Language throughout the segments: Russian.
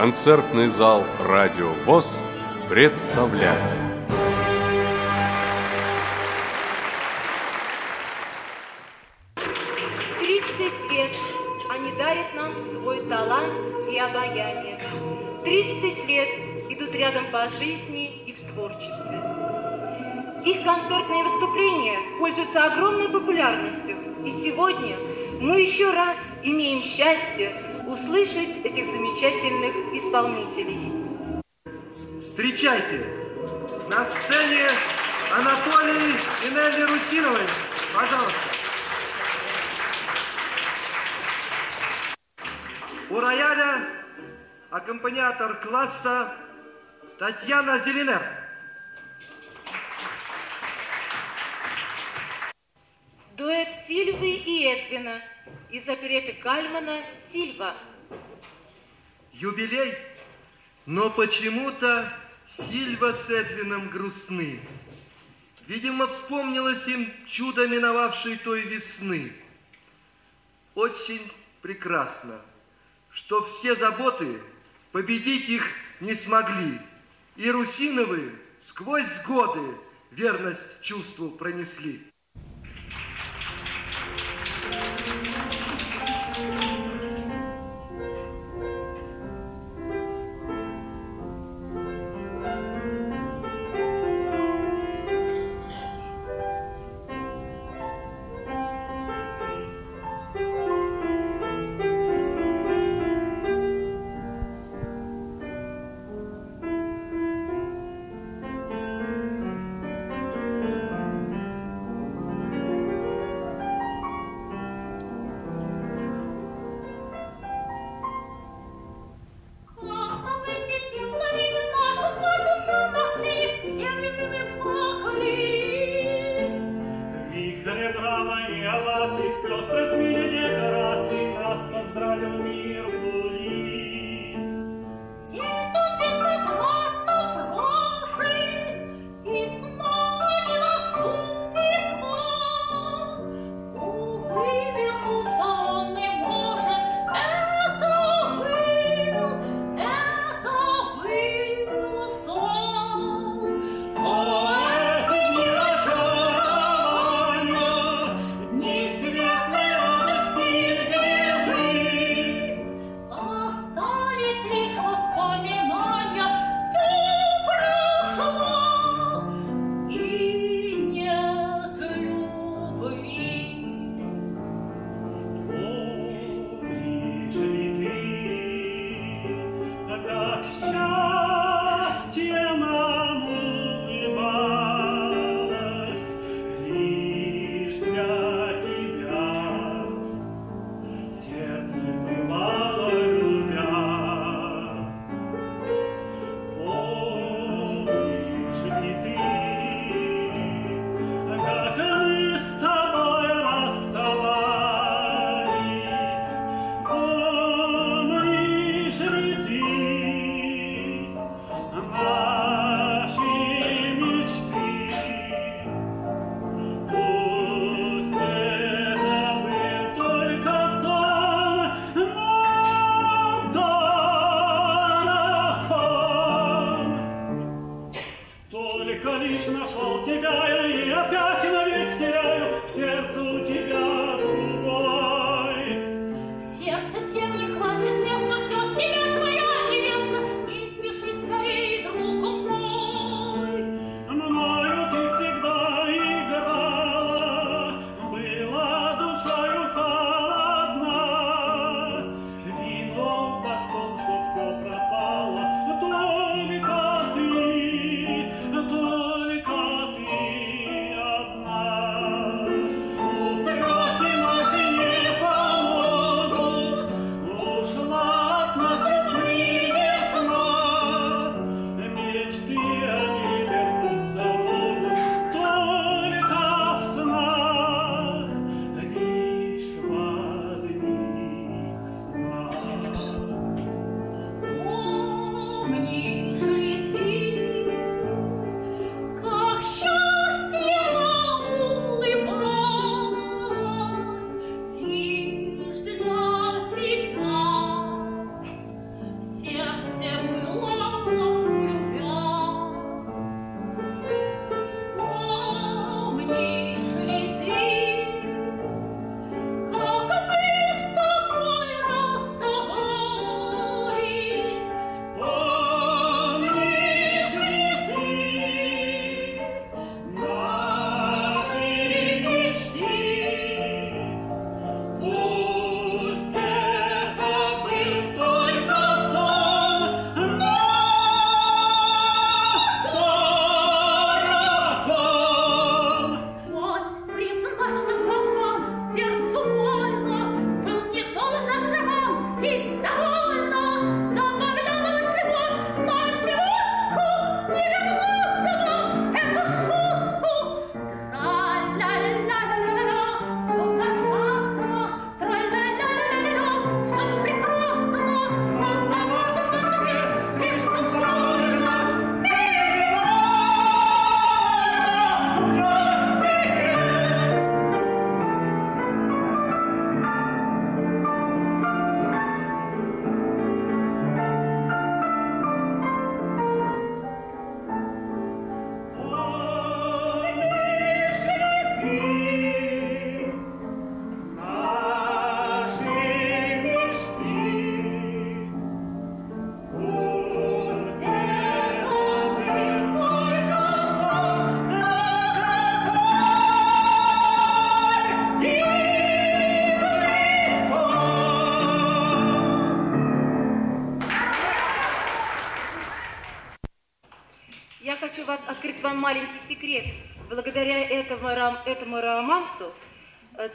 Концертный зал «Радио ВОЗ» представляет Тридцать лет они дарят нам свой талант и обаяние. Тридцать лет идут рядом по жизни и в творчестве. Их концертные выступления пользуются огромной популярностью. И сегодня мы еще раз имеем счастье услышать этих замечательных исполнителей. Встречайте, на сцене Анатолий и Нелли Русиновой. Пожалуйста. У рояля аккомпаниатор класса Татьяна Зеленер. Дуэт Сильвы и Эдвина из опереты Кальмана «Сильва». Юбилей, но почему-то Сильва с Эдвином грустны. Видимо, вспомнилось им чудо миновавшей той весны. Очень прекрасно, что все заботы победить их не смогли. И Русиновы сквозь годы верность чувству пронесли.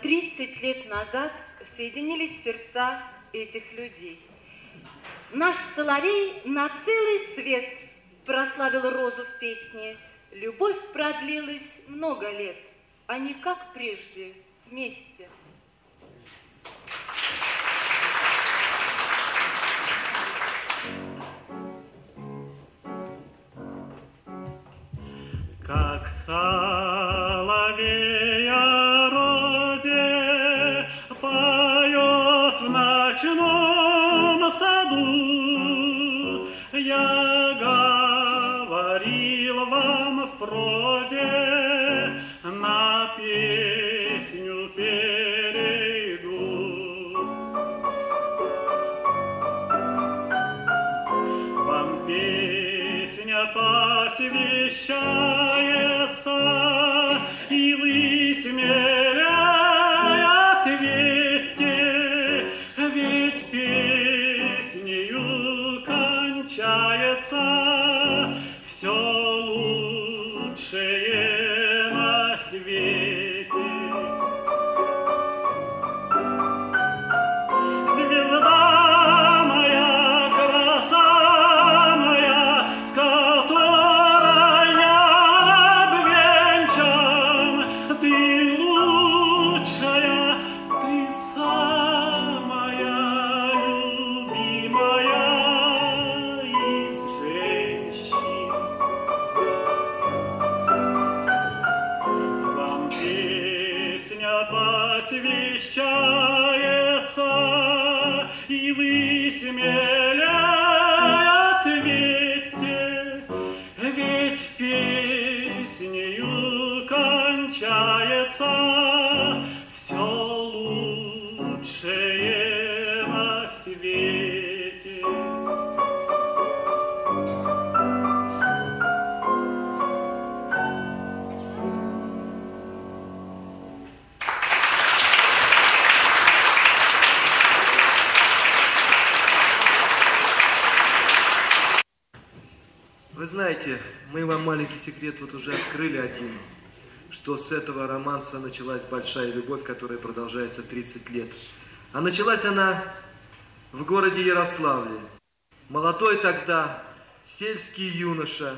30 э, лет назад соединились сердца этих людей. Наш Соловей на целый свет прославил розу в песне. Любовь продлилась много лет, а не как прежде, вместе. 下一次。Маленький секрет вот уже открыли один, что с этого романса началась большая любовь, которая продолжается 30 лет. А началась она в городе Ярославле. Молодой тогда сельский юноша,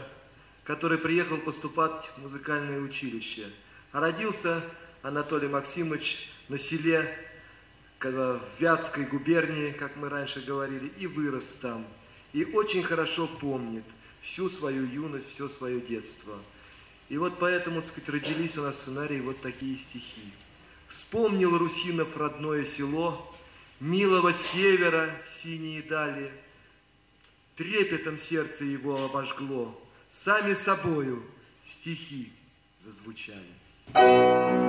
который приехал поступать в музыкальное училище. А родился Анатолий Максимович на селе в Вятской губернии, как мы раньше говорили, и вырос там. И очень хорошо помнит – всю свою юность, все свое детство. И вот поэтому, так сказать, родились у нас в сценарии вот такие стихи. Вспомнил Русинов родное село, Милого севера синие дали, Трепетом сердце его обожгло, Сами собою стихи зазвучали. триста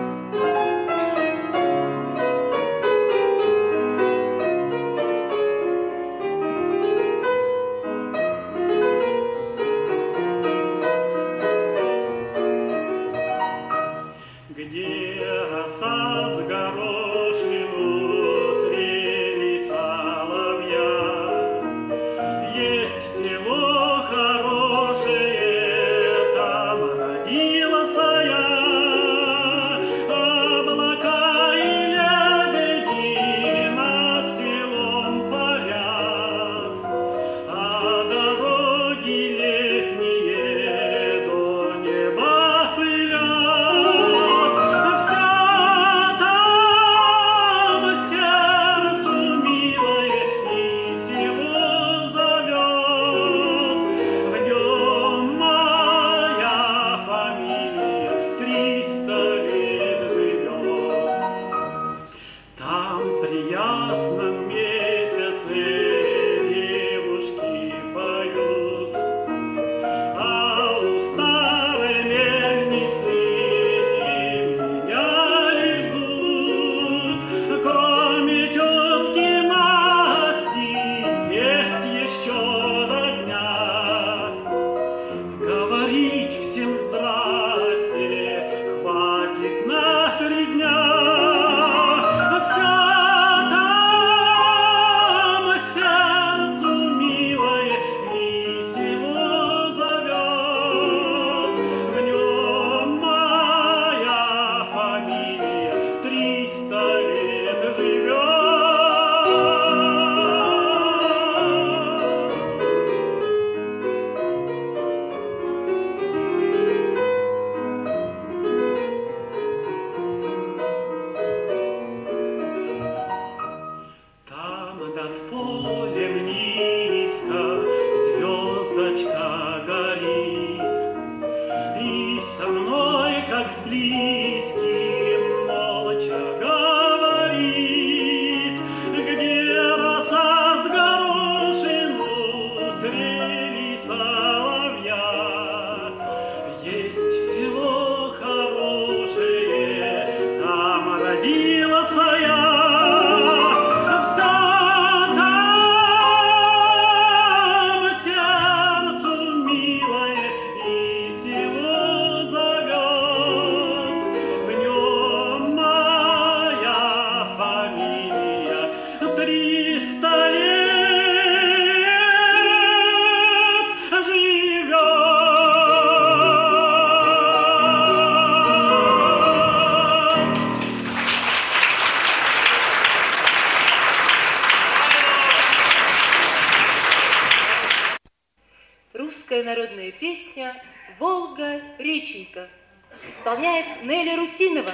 исполняет Нелли Русинова.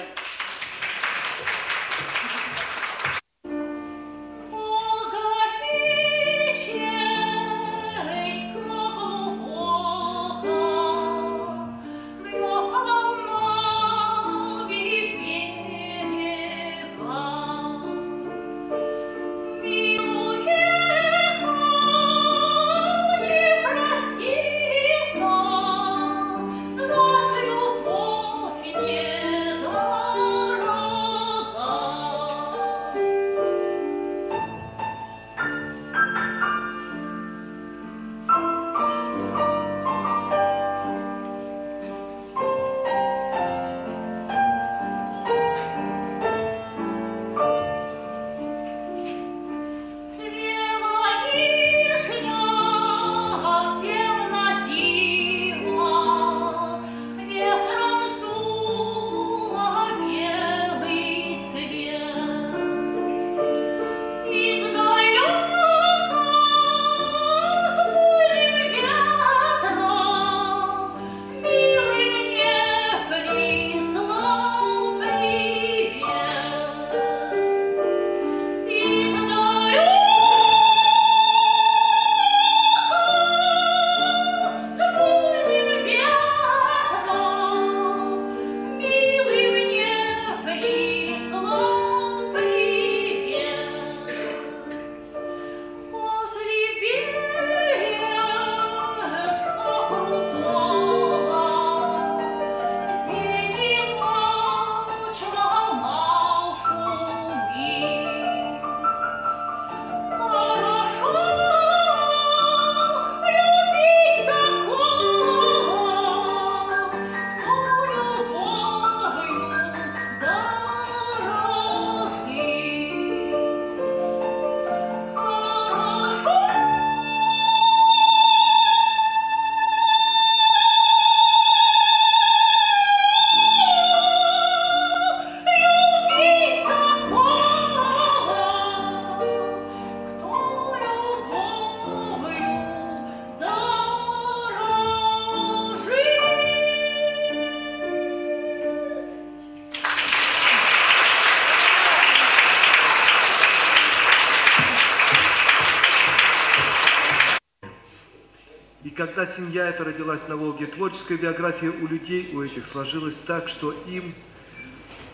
И когда семья эта родилась на Волге, творческая биография у людей, у этих сложилась так, что им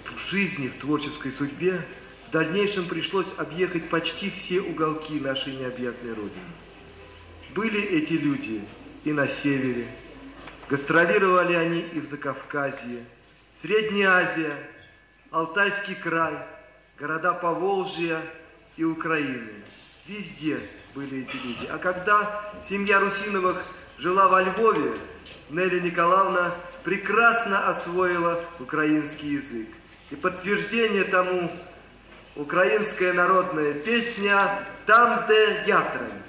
в жизни, в творческой судьбе в дальнейшем пришлось объехать почти все уголки нашей необъятной Родины. Были эти люди и на севере, гастролировали они и в Закавказье, Средняя Азия, Алтайский край, города Поволжья и Украины. Везде были эти люди. А когда семья Русиновых жила во Львове, Нелли Николаевна прекрасно освоила украинский язык. И подтверждение тому украинская народная песня «Там, де ятрань».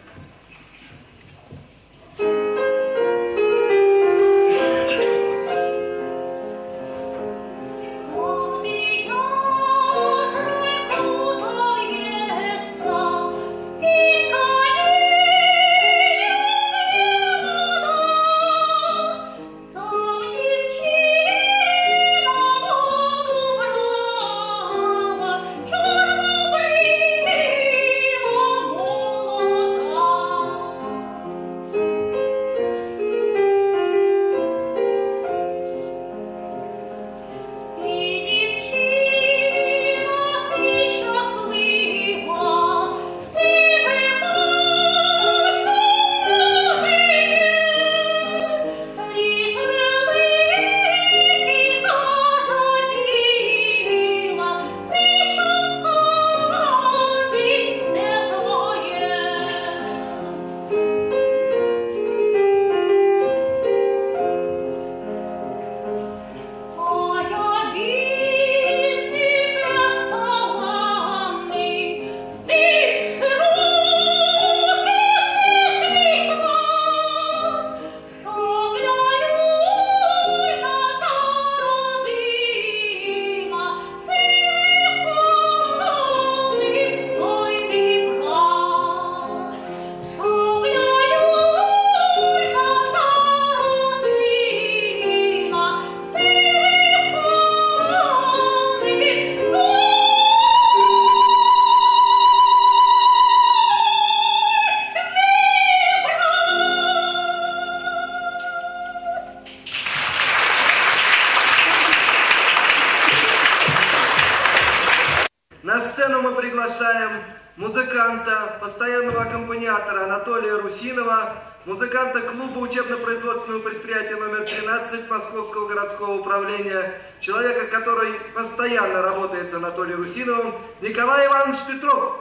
Музыканта, постоянного аккомпаниатора Анатолия Русинова, музыканта клуба учебно-производственного предприятия номер 13 Московского городского управления, человека, который постоянно работает с Анатолием Русиновым, Николай Иванович Петров.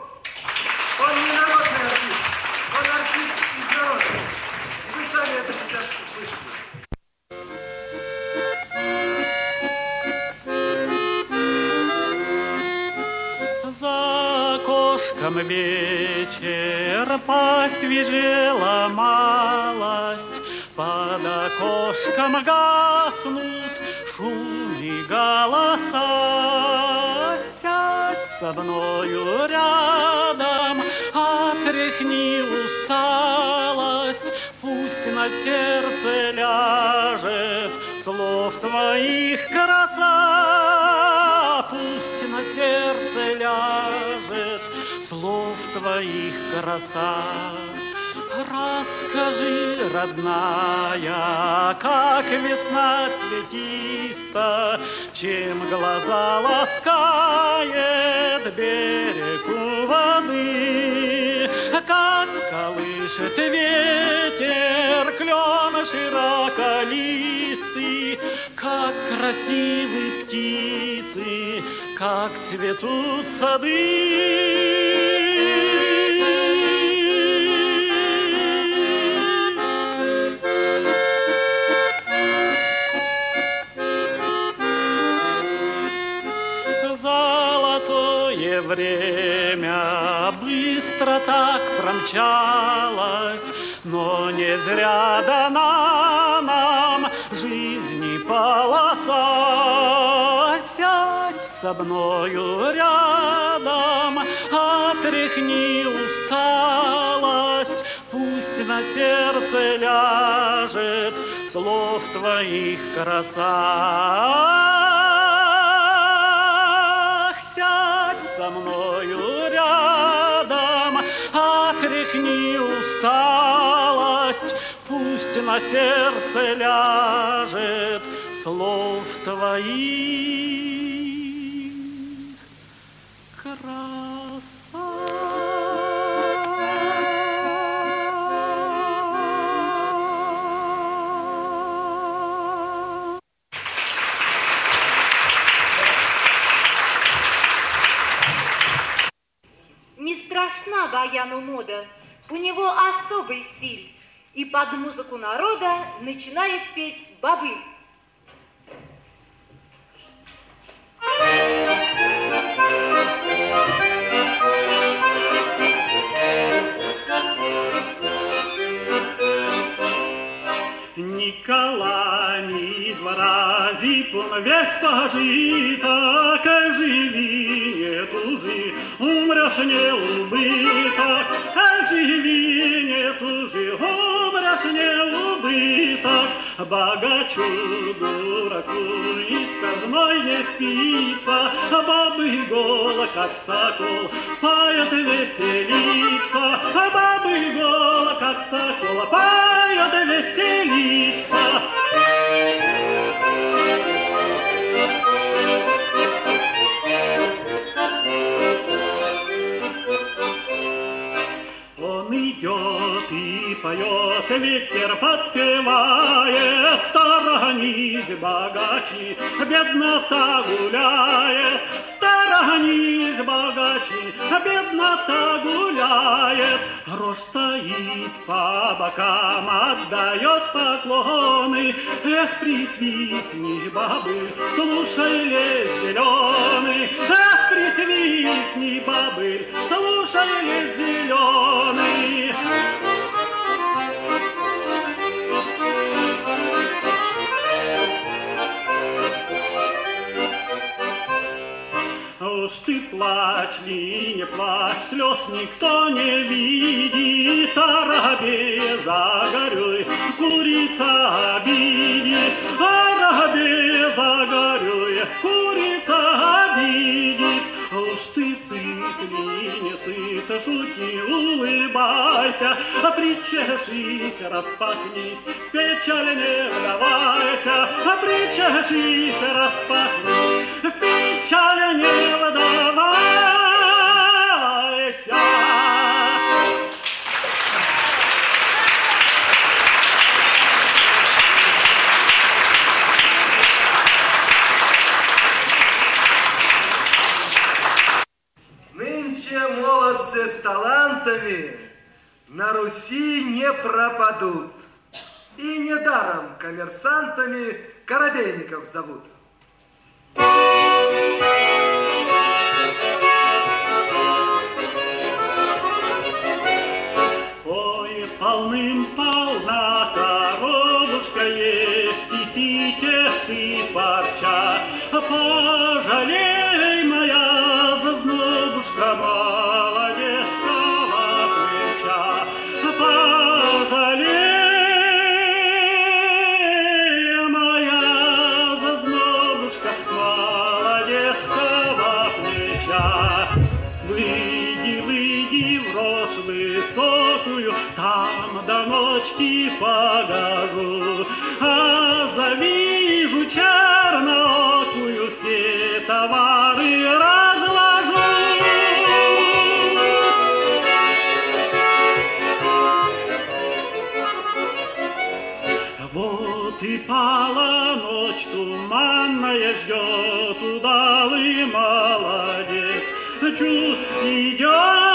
Он не народный артист, он артист из народа. Вы сами это сейчас окошком вечер посвежела малость, Под окошком гаснут шум и голоса. Сядь со мною рядом, отряхни усталость, Пусть на сердце ляжет слов твоих краса, твоих краса. Расскажи, родная, как весна цветиста, Чем глаза ласкает берег у воды, Как колышет ветер клен широколистый, Как красивы птицы, как цветут сады. Время быстро так промчалось, но не зря дана нам жизни полоса. Сядь со мною рядом, отряхни усталость, пусть на сердце ляжет слов твоих краса. На сердце ляжет слов твоих краса. Не страшна Баяну мода, у него особый стиль. И под музыку народа начинает петь бобыль. Николай двора зипун весь пожиток, живи, умрешь не убыток, живи, не тужи, умрешь не убыток, богачу, дураку, и со мной не спится, бабы гол, как сокол, поет веселится, бабы гол, как сокол, поет веселится. Он идет и поет, ветер подпевает, Сторонись, богачи, беднота гуляет, Сторонись, богачи, беднота гуляет. Рожь стоит по бокам, отдает поклоны, Эх, присвистни, бабы, слушай, лес зеленый, Эх, присвистни, бабы, слушай, лес зеленый. Уж ты плачь, ли не плачь, слез никто не видит, а рабе загорюй, курица обидит, а рабе загорюй, курица обидит. Уж ты сыт ли не сыт, шути, улыбайся, причешись, распахнись, печаль не вдавайся, причешись, распахнись, печаль не вдавайся. Коммерсантами на Руси не пропадут. И недаром коммерсантами корабейников зовут. Ой, полным-полна коробушка есть, и ситец, и парча. Пожалей, погожу. А завижу черноокую, все товары разложу. Вот и пала ночь туманная, ждет удалый молодец. Чуть идет,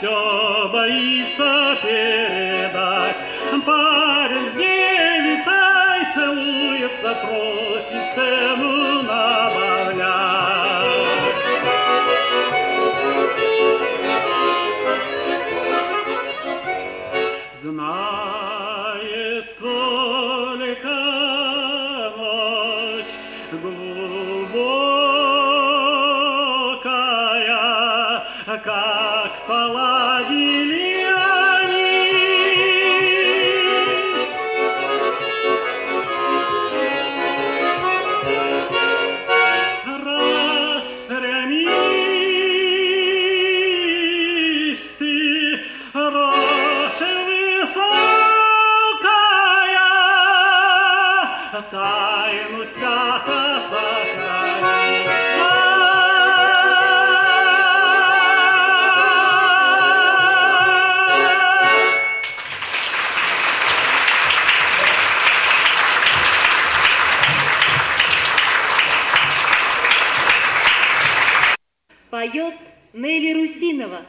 все боится передать. Парень с девицей целуется, просит цену набавлять. Нелли Русинова.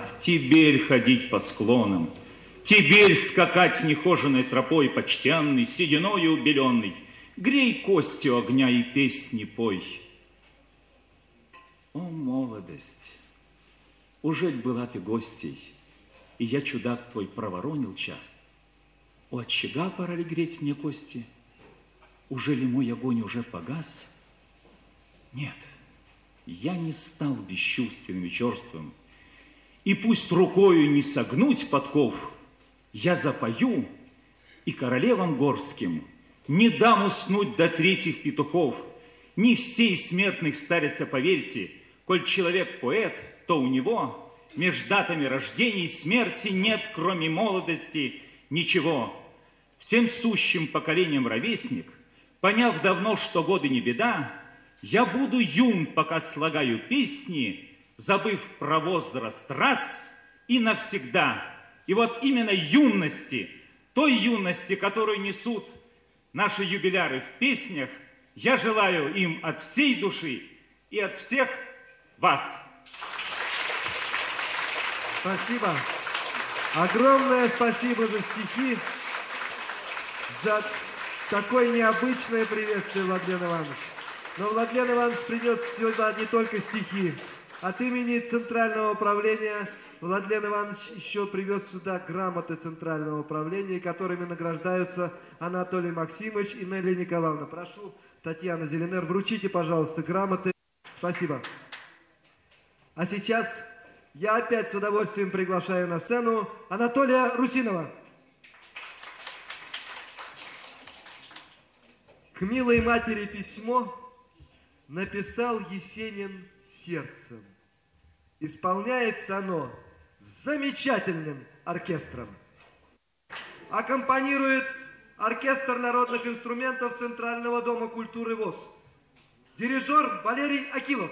Говорят, теперь ходить по склонам, теперь скакать нехоженной тропой почтенный, сединою убеленный, грей кости огня и песни пой. О, молодость! Уже была ты гостей, и я, чудак твой, проворонил час. У очага пора ли греть мне кости? Уже ли мой огонь уже погас? Нет, я не стал бесчувственным и черствым, и пусть рукою не согнуть подков, я запою, и королевам горским не дам уснуть до третьих петухов. Не всей смертных старится, поверьте, коль человек поэт, то у него между датами рождения и смерти нет, кроме молодости, ничего. Всем сущим поколением ровесник, поняв давно, что годы не беда, я буду юн, пока слагаю песни, забыв про возраст раз и навсегда. И вот именно юности, той юности, которую несут наши юбиляры в песнях, я желаю им от всей души и от всех вас. Спасибо. Огромное спасибо за стихи, за такое необычное приветствие, Владлен Иванович. Но Владлен Иванович принес сюда не только стихи. От имени Центрального управления Владлен Иванович еще привез сюда грамоты Центрального управления, которыми награждаются Анатолий Максимович и Нелли Николаевна. Прошу, Татьяна Зеленер, вручите, пожалуйста, грамоты. Спасибо. А сейчас я опять с удовольствием приглашаю на сцену Анатолия Русинова. К милой матери письмо написал Есенин сердцем. Исполняется оно замечательным оркестром. Аккомпанирует оркестр народных инструментов Центрального дома культуры ВОЗ. Дирижер Валерий Акилов.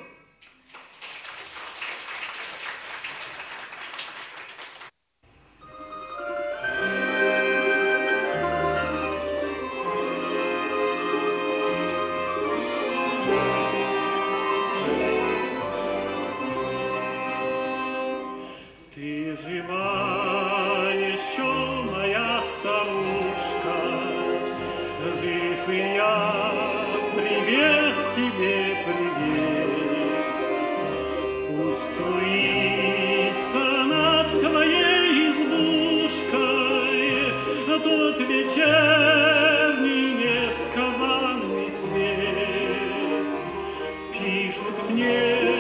年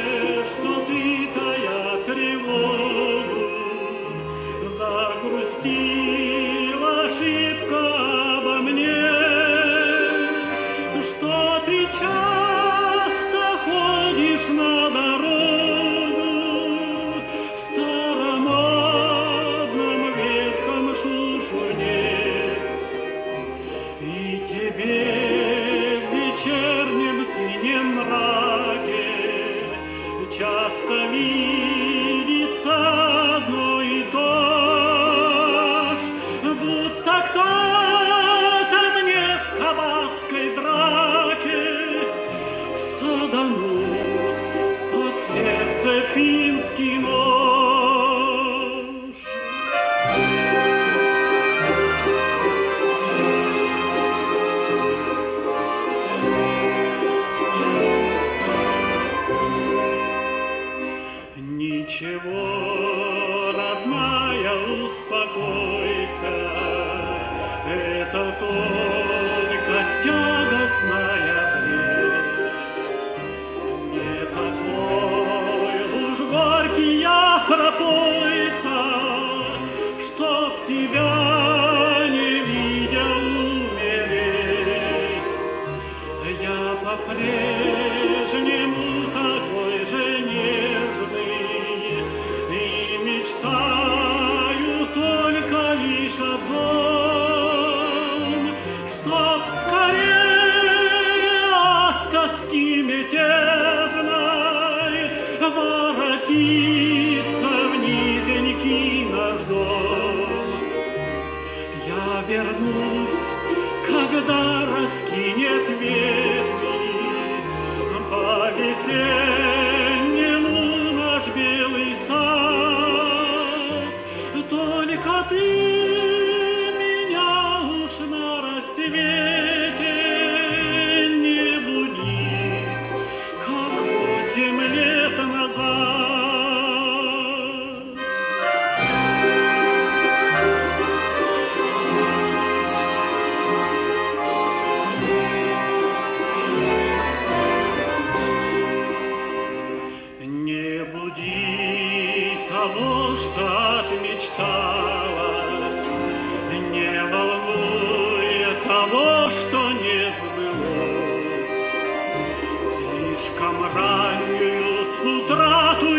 camragno il tratto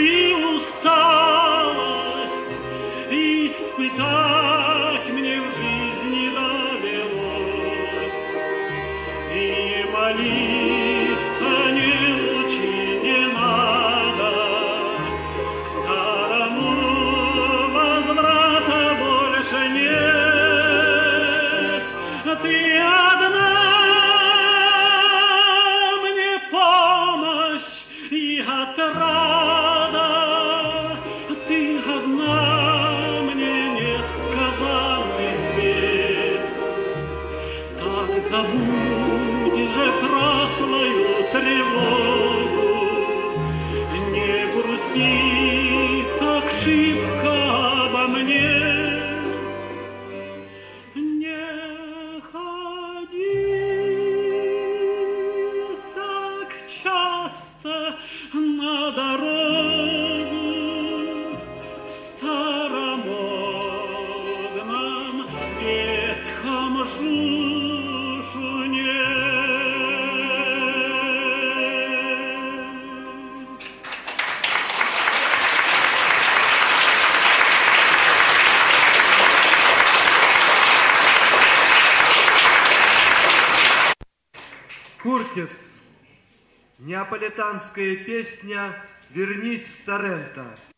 неаполитанская песня «Вернись в Соренто».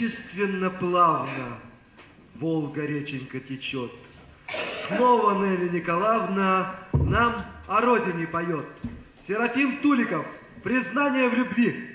Величественно плавно Волга реченька течет. Снова Нелли Николаевна нам о родине поет. Серафим Туликов, признание в любви.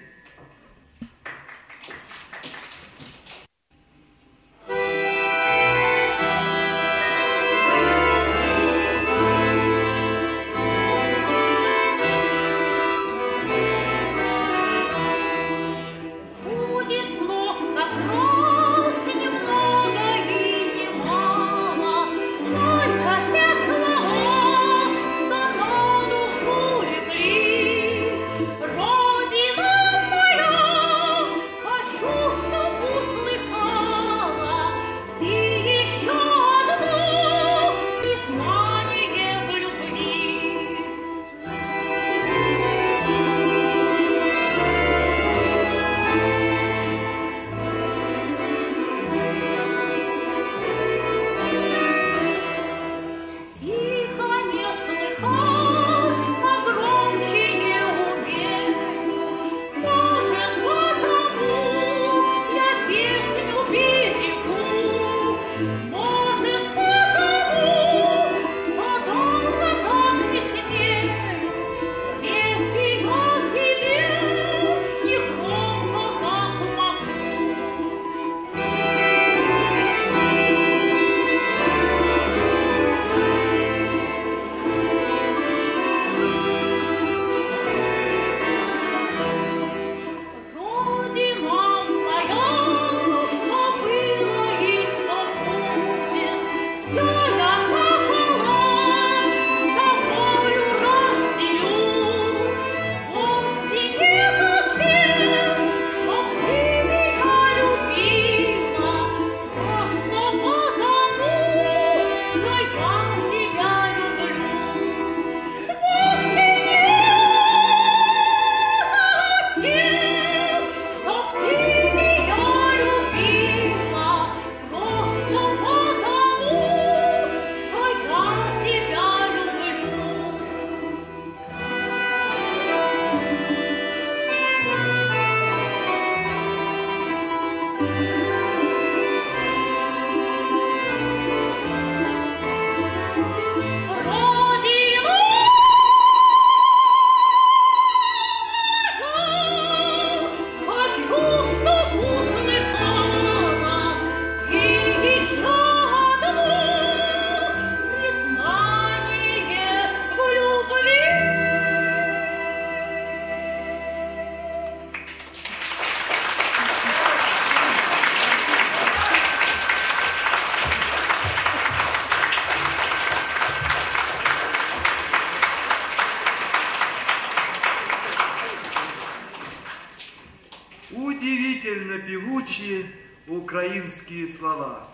Удивительно певучие украинские слова.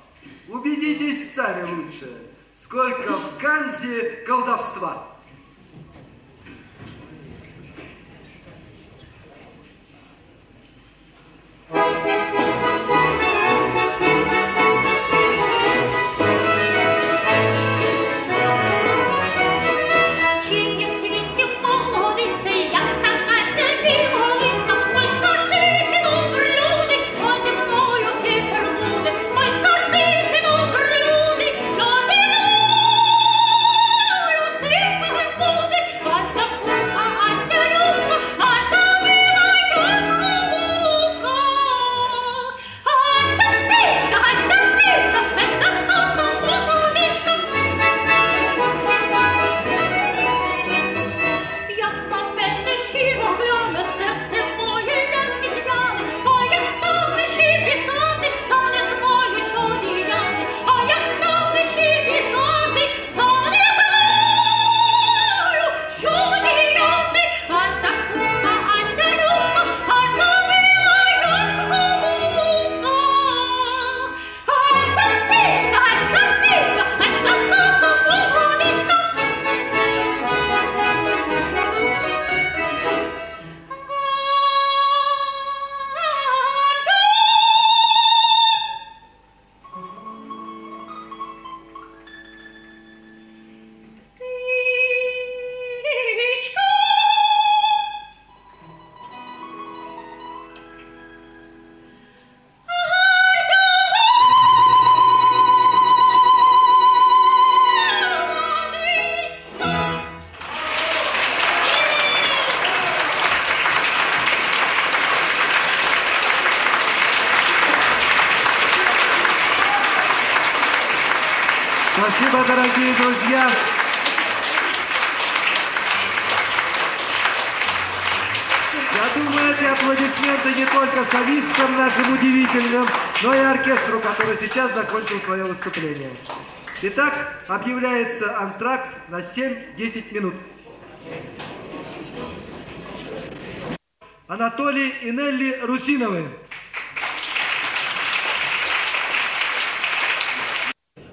Убедитесь сами лучше, сколько в Ганзе колдовства. Сейчас закончил свое выступление. Итак, объявляется антракт на 7-10 минут. Анатолий и Нелли Русиновы.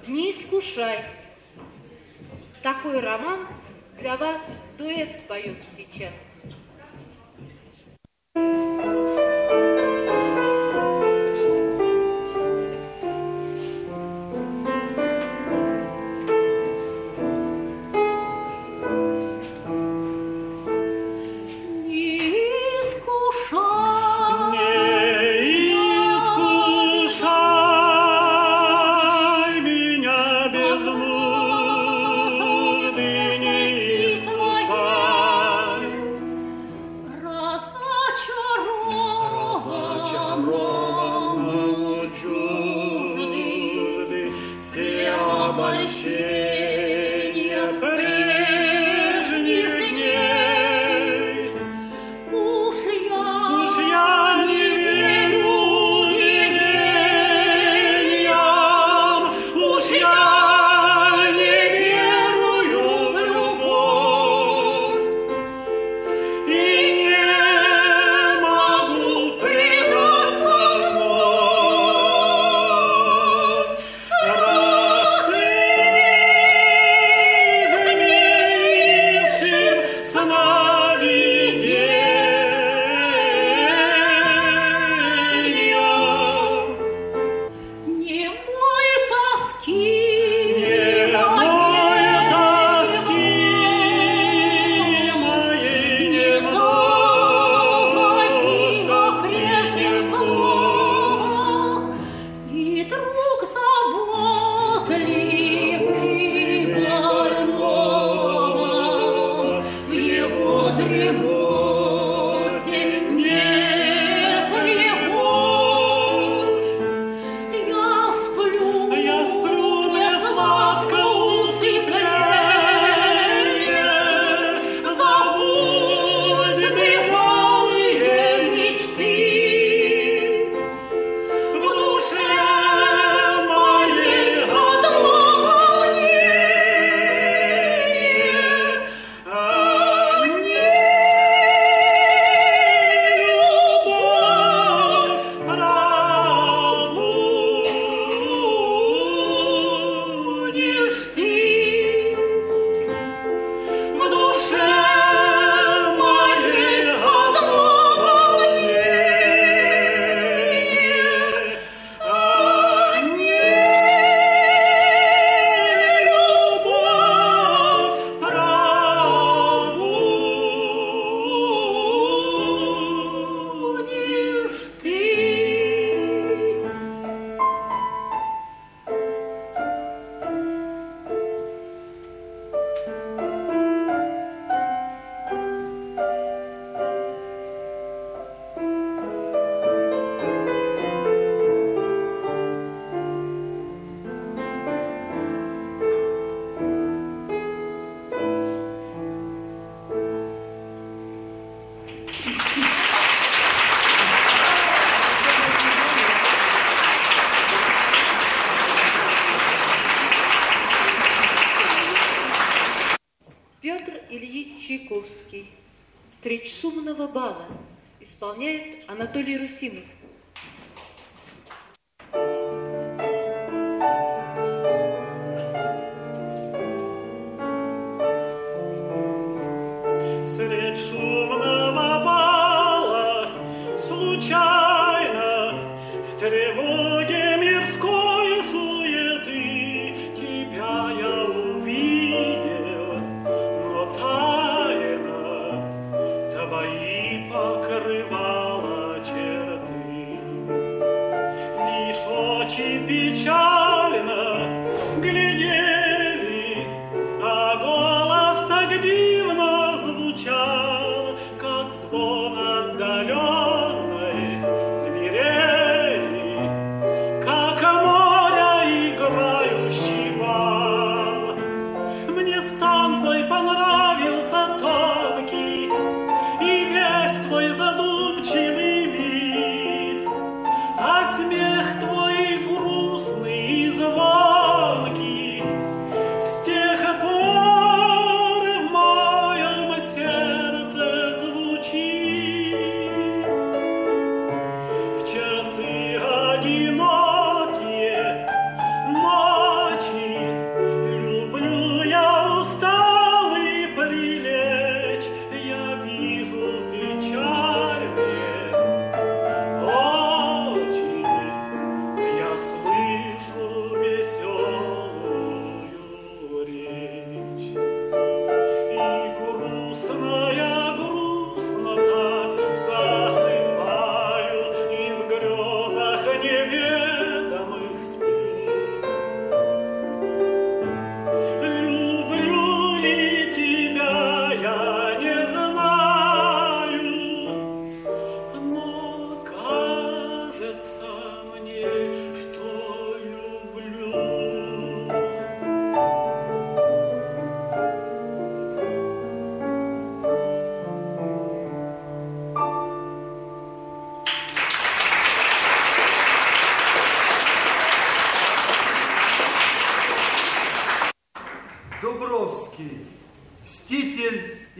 Не искушай. Такой роман для вас дуэт споет сейчас. Анатолий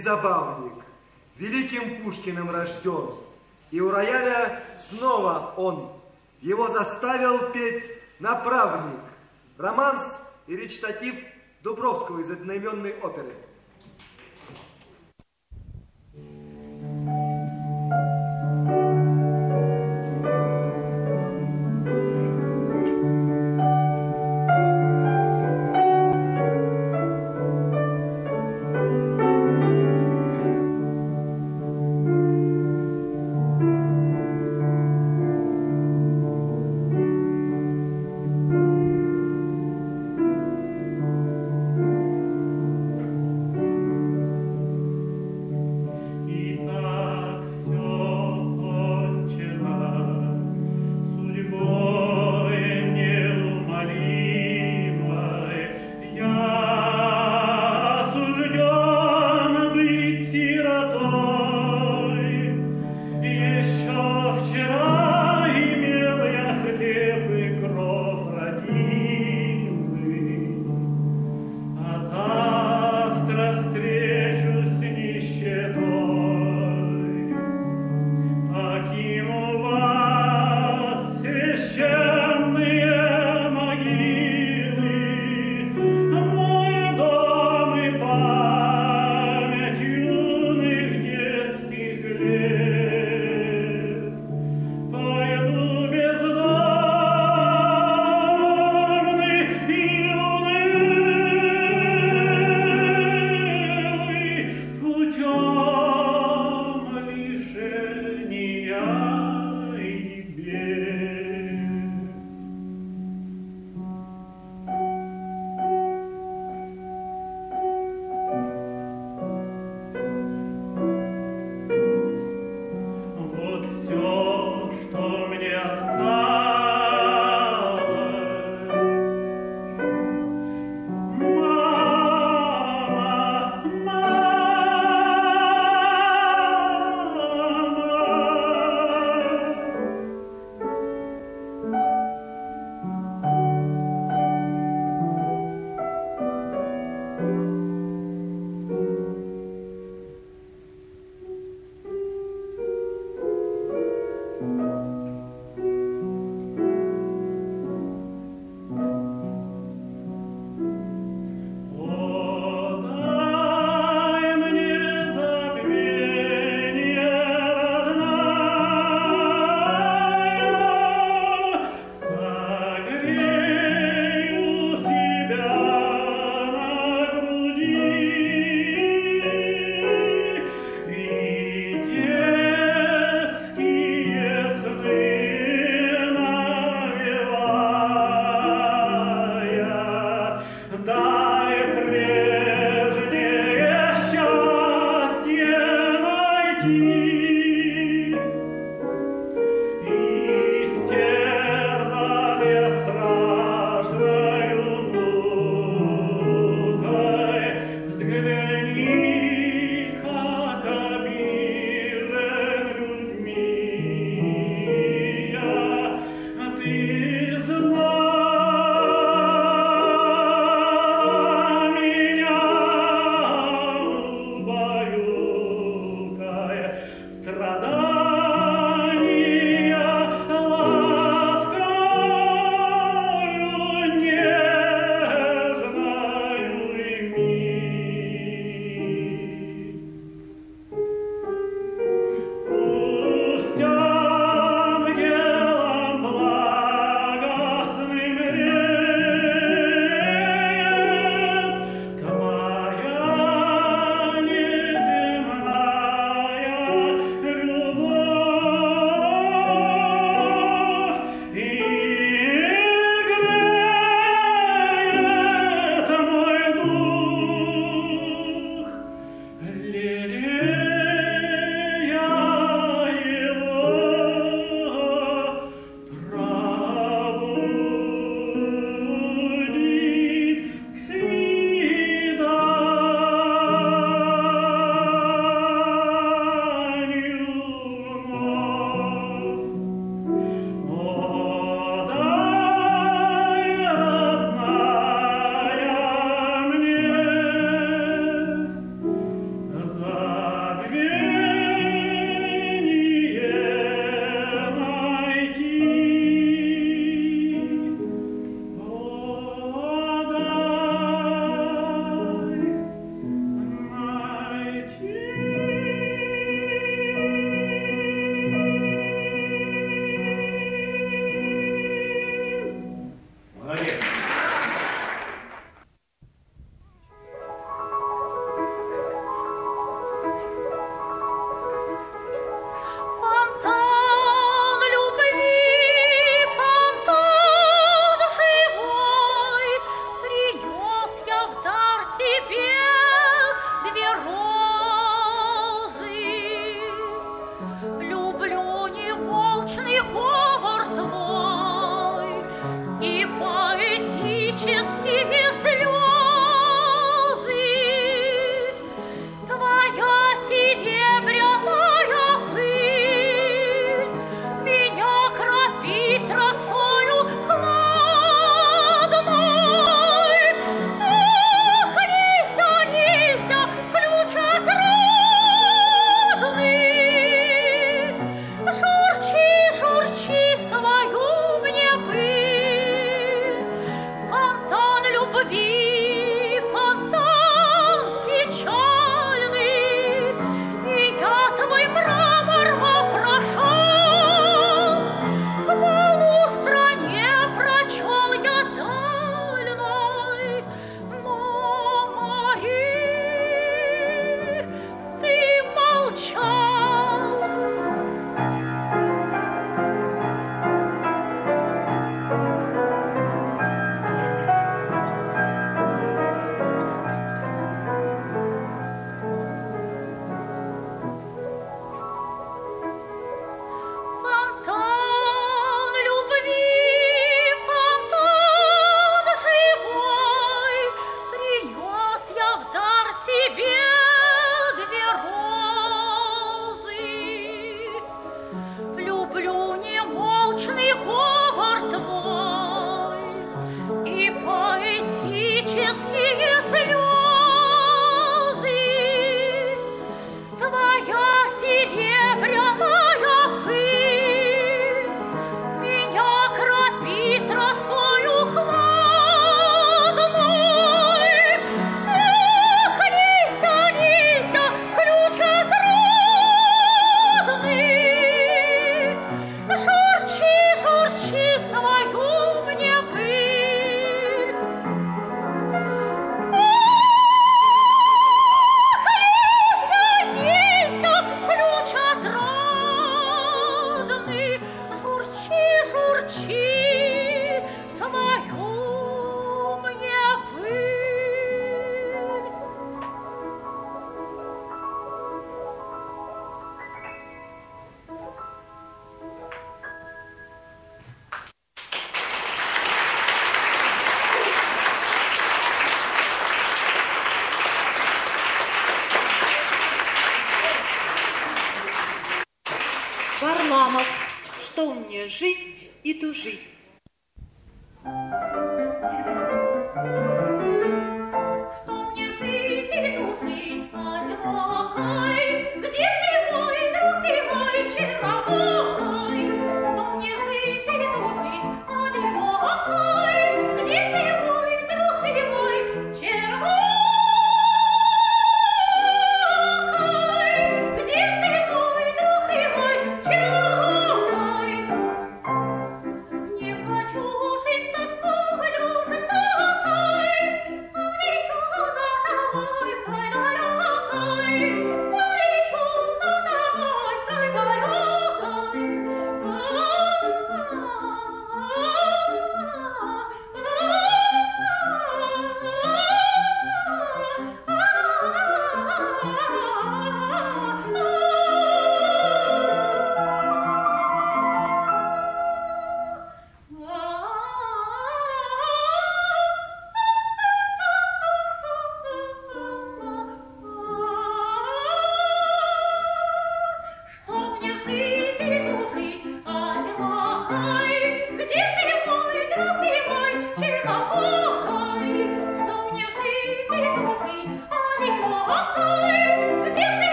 забавник, великим Пушкиным рожден. И у рояля снова он. Его заставил петь направник. Романс и речитатив Дубровского из одноименной оперы.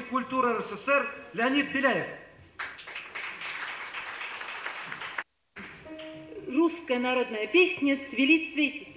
Работник культуры РСФСР Леонид Беляев. Русская народная песня «Цвели цветики».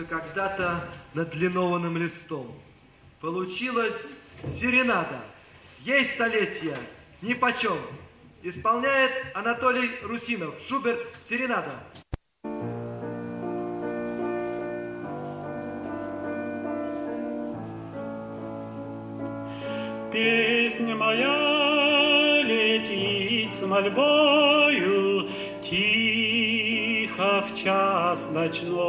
Мучился когда-то над линованным листом. Получилась серенада. Ей столетия, ни почем. Исполняет Анатолий Русинов. Шуберт, серенада. Песня моя летит с мольбою Тихо в час ночной.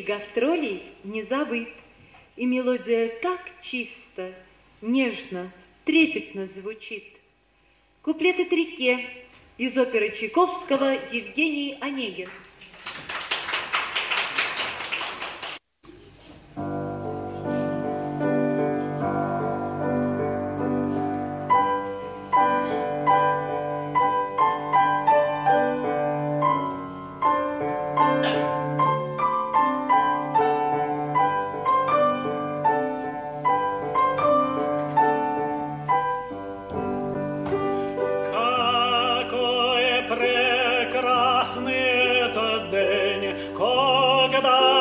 стиль гастролей не забыт, и мелодия так чисто, нежно, трепетно звучит. Куплеты Трике из оперы Чайковского «Евгений Онегин». da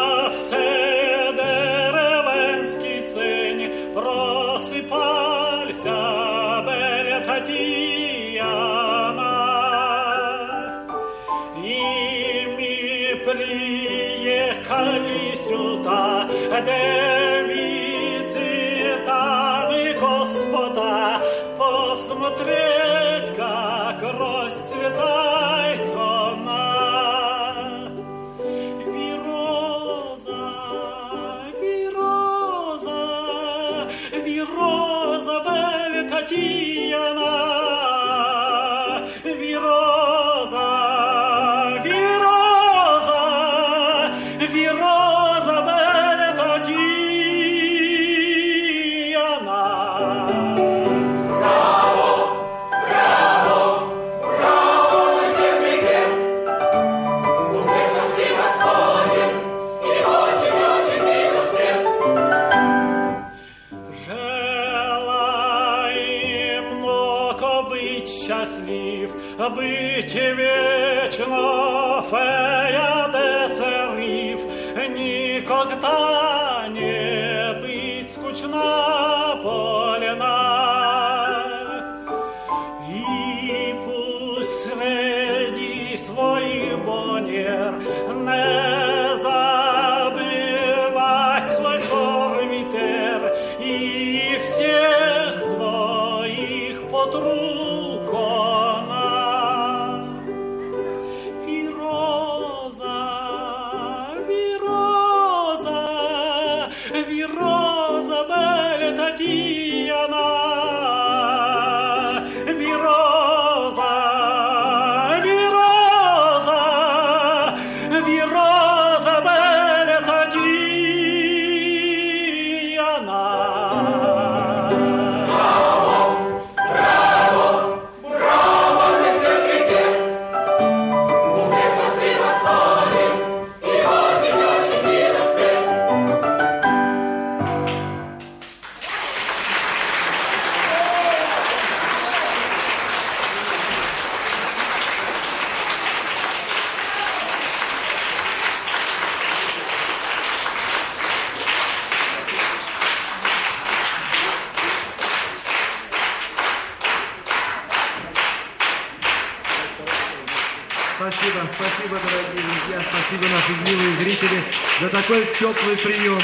Спасибо, спасибо, дорогие друзья, спасибо, наши милые зрители, за такой теплый прием.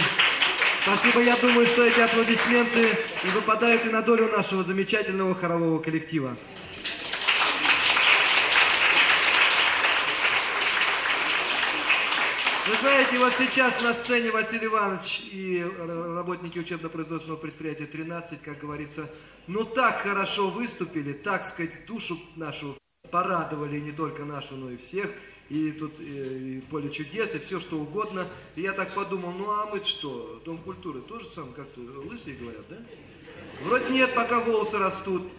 Спасибо, я думаю, что эти аплодисменты и выпадают и на долю нашего замечательного хорового коллектива. Вы знаете, вот сейчас на сцене Василий Иванович и работники учебно-производственного предприятия 13, как говорится, ну так хорошо выступили, так сказать, душу нашу порадовали, не только нашу, но и всех. И тут и, и поле чудес, и все что угодно. И я так подумал, ну а мы что, Дом культуры тоже самое, как-то лысые говорят, да? Вроде нет, пока волосы растут.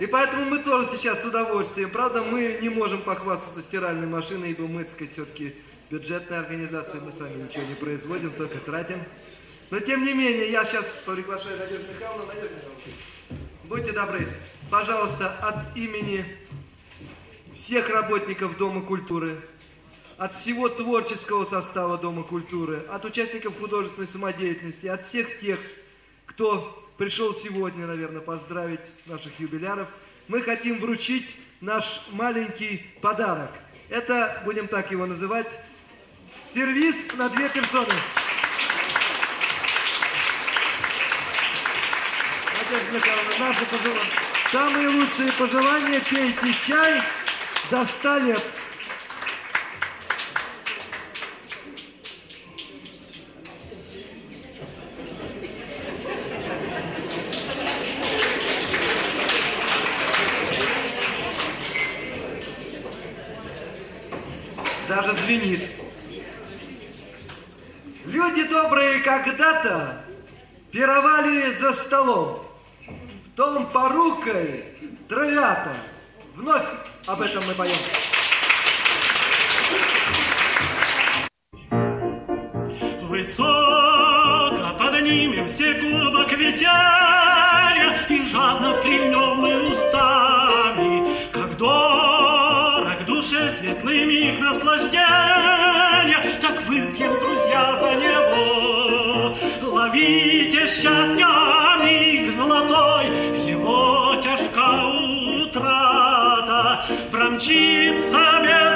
И поэтому мы тоже сейчас с удовольствием. Правда, мы не можем похвастаться стиральной машиной, ибо мы, так сказать, все-таки бюджетная организация, мы сами ничего не производим, только тратим. Но тем не менее, я сейчас приглашаю Надежду Михайловну. Надежда Михайловна, будьте добры, пожалуйста, от имени всех работников Дома культуры, от всего творческого состава Дома культуры, от участников художественной самодеятельности, от всех тех, кто пришел сегодня, наверное, поздравить наших юбиляров, мы хотим вручить наш маленький подарок. Это, будем так его называть, Сервис на две персоны. Наши пожелания. Самые лучшие пожелания пейте чай за ста лет. Даже звенит. Люди добрые когда-то пировали за столом. Том порукой травята. Вновь об этом мы поем. Высоко поднимем все кубок веселья И жадно прильнем мы устами, Как дорог душе светлый миг наслаждения, Так выпьем, друзья, за него. Ловите счастье миг золотой, Промчится без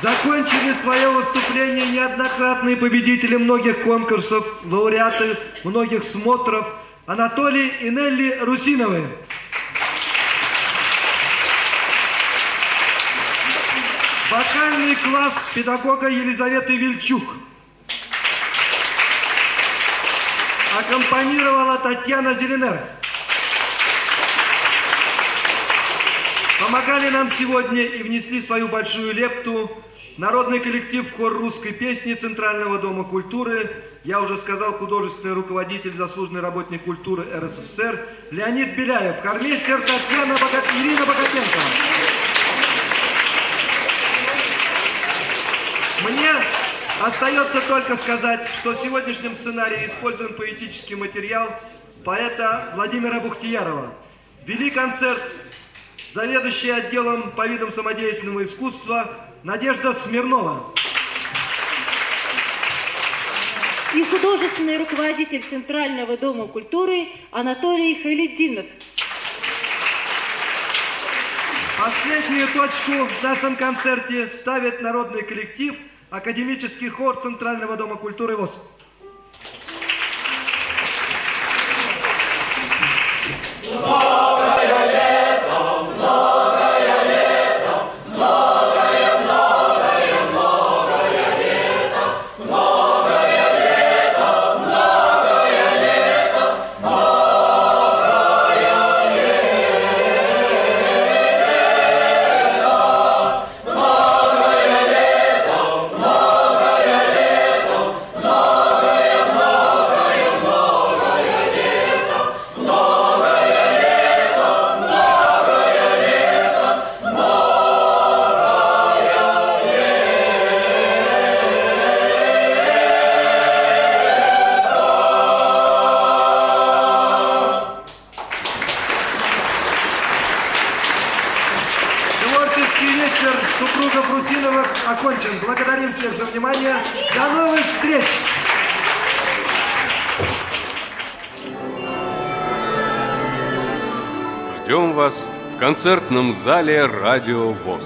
Закончили свое выступление неоднократные победители многих конкурсов, лауреаты многих смотров Анатолий и Нелли Русиновы. Вокальный класс педагога Елизаветы Вильчук. Аккомпанировала Татьяна Зеленер. Помогали нам сегодня и внесли свою большую лепту народный коллектив хор русской песни Центрального дома культуры, я уже сказал, художественный руководитель, заслуженный работник культуры РСФСР Леонид Беляев, хормейстер Татьяна Богат... Ирина Богатенкова. Мне остается только сказать, что в сегодняшнем сценарии использован поэтический материал поэта Владимира Бухтиярова. Вели концерт заведующий отделом по видам самодеятельного искусства Надежда Смирнова. И художественный руководитель Центрального дома культуры Анатолий Халидинов. Последнюю точку в нашем концерте ставит народный коллектив Академический хор Центрального дома культуры ВОЗ. Творческий концертном зале «Радио ВОЗ».